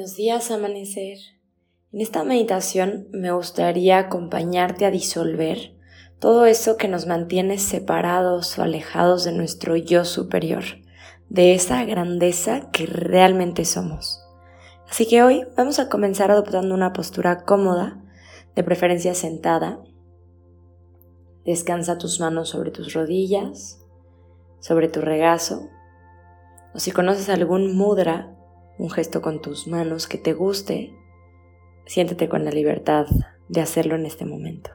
Buenos días, amanecer. En esta meditación me gustaría acompañarte a disolver todo eso que nos mantiene separados o alejados de nuestro yo superior, de esa grandeza que realmente somos. Así que hoy vamos a comenzar adoptando una postura cómoda, de preferencia sentada. Descansa tus manos sobre tus rodillas, sobre tu regazo, o si conoces algún mudra, un gesto con tus manos que te guste, siéntete con la libertad de hacerlo en este momento.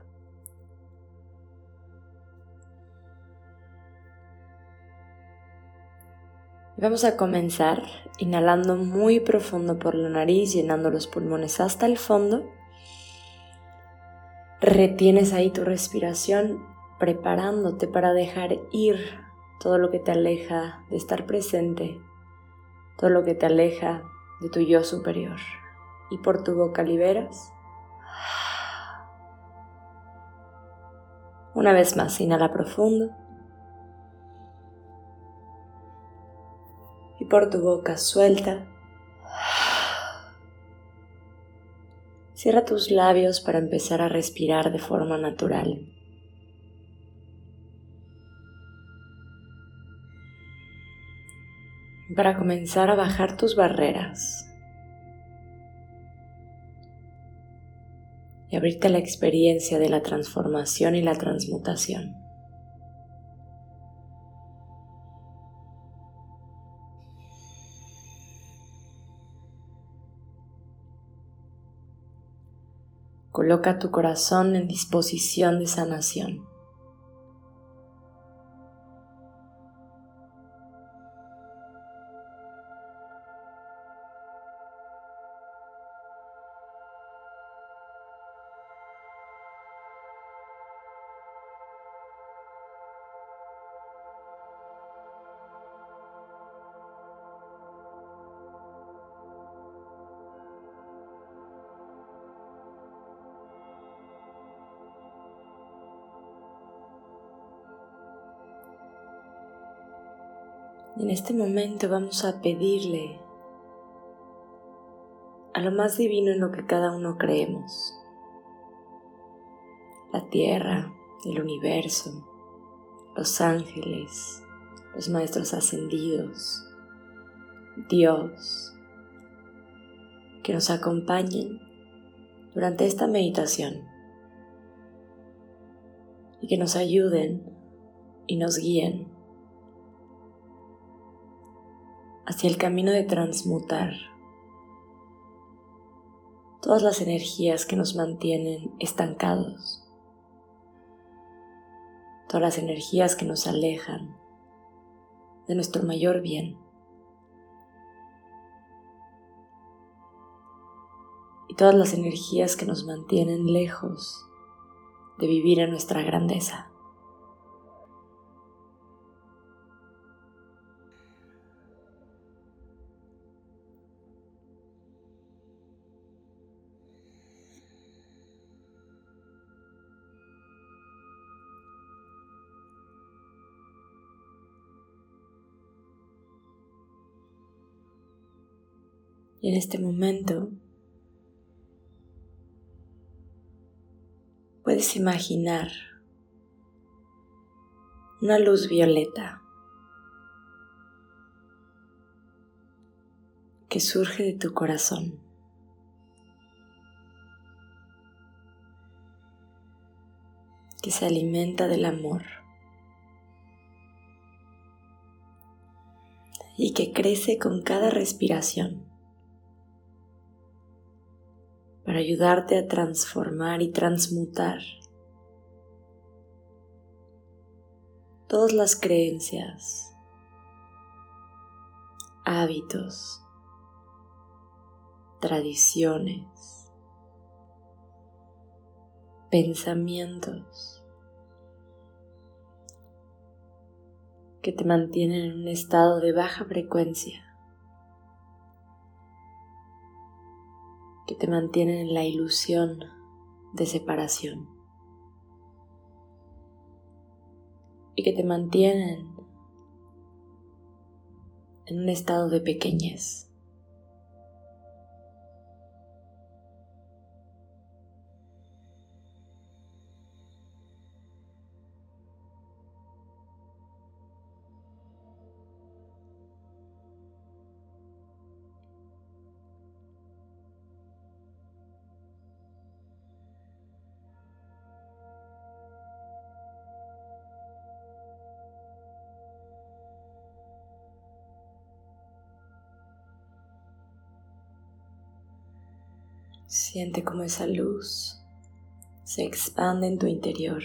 vamos a comenzar inhalando muy profundo por la nariz, llenando los pulmones hasta el fondo. Retienes ahí tu respiración, preparándote para dejar ir todo lo que te aleja de estar presente todo lo que te aleja de tu yo superior. Y por tu boca liberas. Una vez más, inhala profundo. Y por tu boca suelta. Cierra tus labios para empezar a respirar de forma natural. Para comenzar a bajar tus barreras y abrirte a la experiencia de la transformación y la transmutación. Coloca tu corazón en disposición de sanación. En este momento vamos a pedirle a lo más divino en lo que cada uno creemos. La tierra, el universo, los ángeles, los maestros ascendidos, Dios, que nos acompañen durante esta meditación y que nos ayuden y nos guíen hacia el camino de transmutar todas las energías que nos mantienen estancados, todas las energías que nos alejan de nuestro mayor bien. Y todas las energías que nos mantienen lejos de vivir en nuestra grandeza. Y en este momento puedes imaginar una luz violeta que surge de tu corazón. que se alimenta del amor y que crece con cada respiración. Para ayudarte a transformar y transmutar todas las creencias, hábitos, tradiciones, pensamientos que te mantienen en un estado de baja frecuencia. Que te mantienen en la ilusión de separación y que te mantienen en un estado de pequeñez. Siente cómo esa luz se expande en tu interior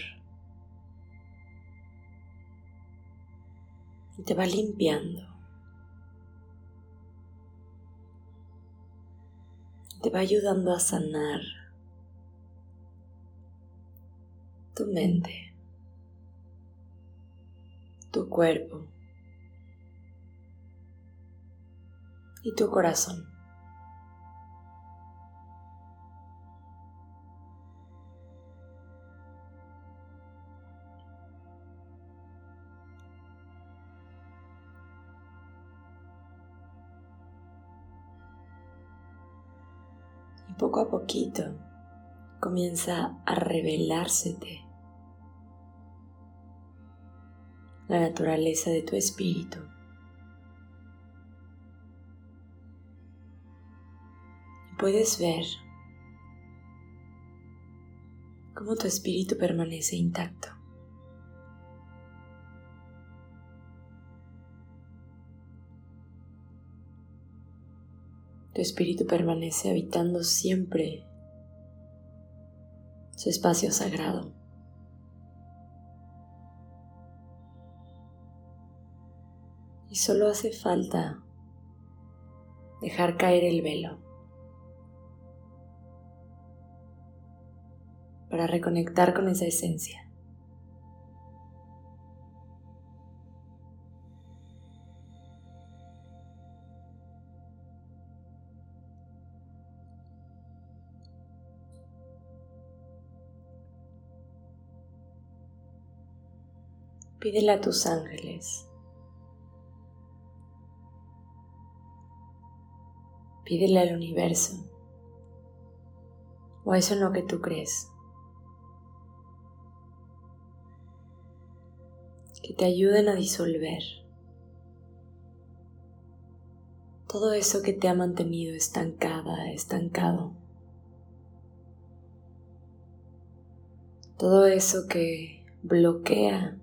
y te va limpiando. Te va ayudando a sanar tu mente, tu cuerpo y tu corazón. Poco a poquito comienza a revelársete la naturaleza de tu espíritu. puedes ver cómo tu espíritu permanece intacto. Tu espíritu permanece habitando siempre su espacio sagrado. Y solo hace falta dejar caer el velo para reconectar con esa esencia. Pídele a tus ángeles. Pídele al universo o a eso en lo que tú crees. Que te ayuden a disolver todo eso que te ha mantenido estancada, estancado. Todo eso que bloquea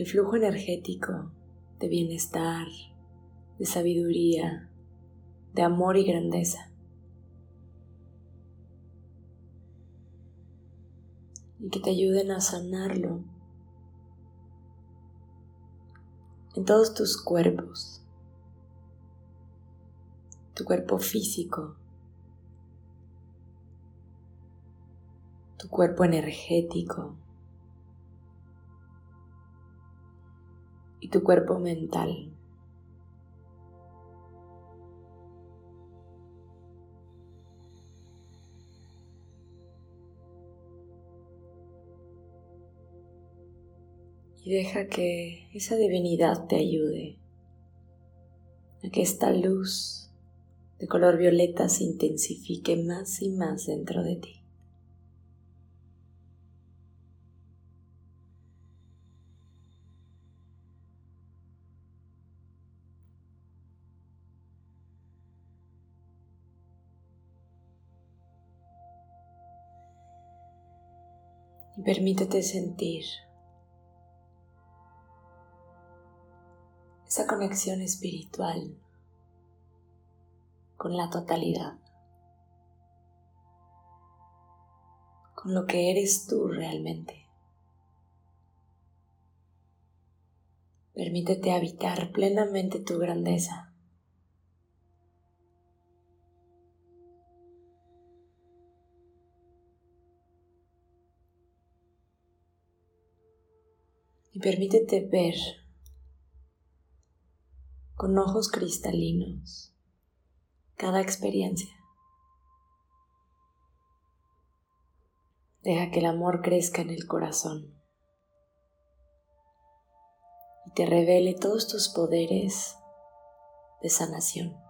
el flujo energético de bienestar, de sabiduría, de amor y grandeza. Y que te ayuden a sanarlo en todos tus cuerpos, tu cuerpo físico, tu cuerpo energético, y tu cuerpo mental. Y deja que esa divinidad te ayude a que esta luz de color violeta se intensifique más y más dentro de ti. Permítete sentir esa conexión espiritual con la totalidad, con lo que eres tú realmente. Permítete habitar plenamente tu grandeza. Y permítete ver con ojos cristalinos cada experiencia. Deja que el amor crezca en el corazón y te revele todos tus poderes de sanación.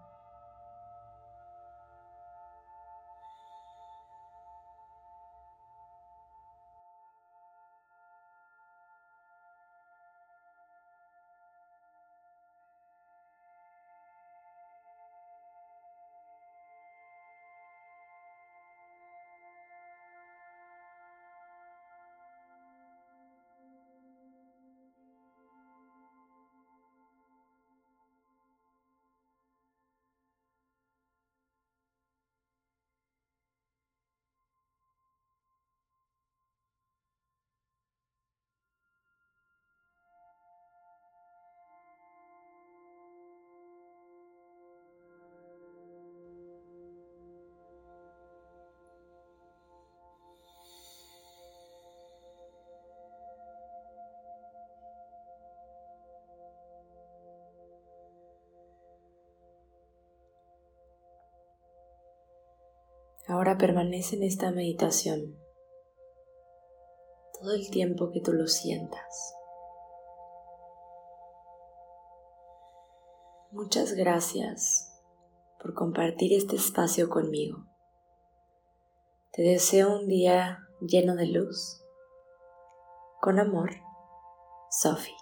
Ahora permanece en esta meditación todo el tiempo que tú lo sientas. Muchas gracias por compartir este espacio conmigo. Te deseo un día lleno de luz. Con amor, Sophie.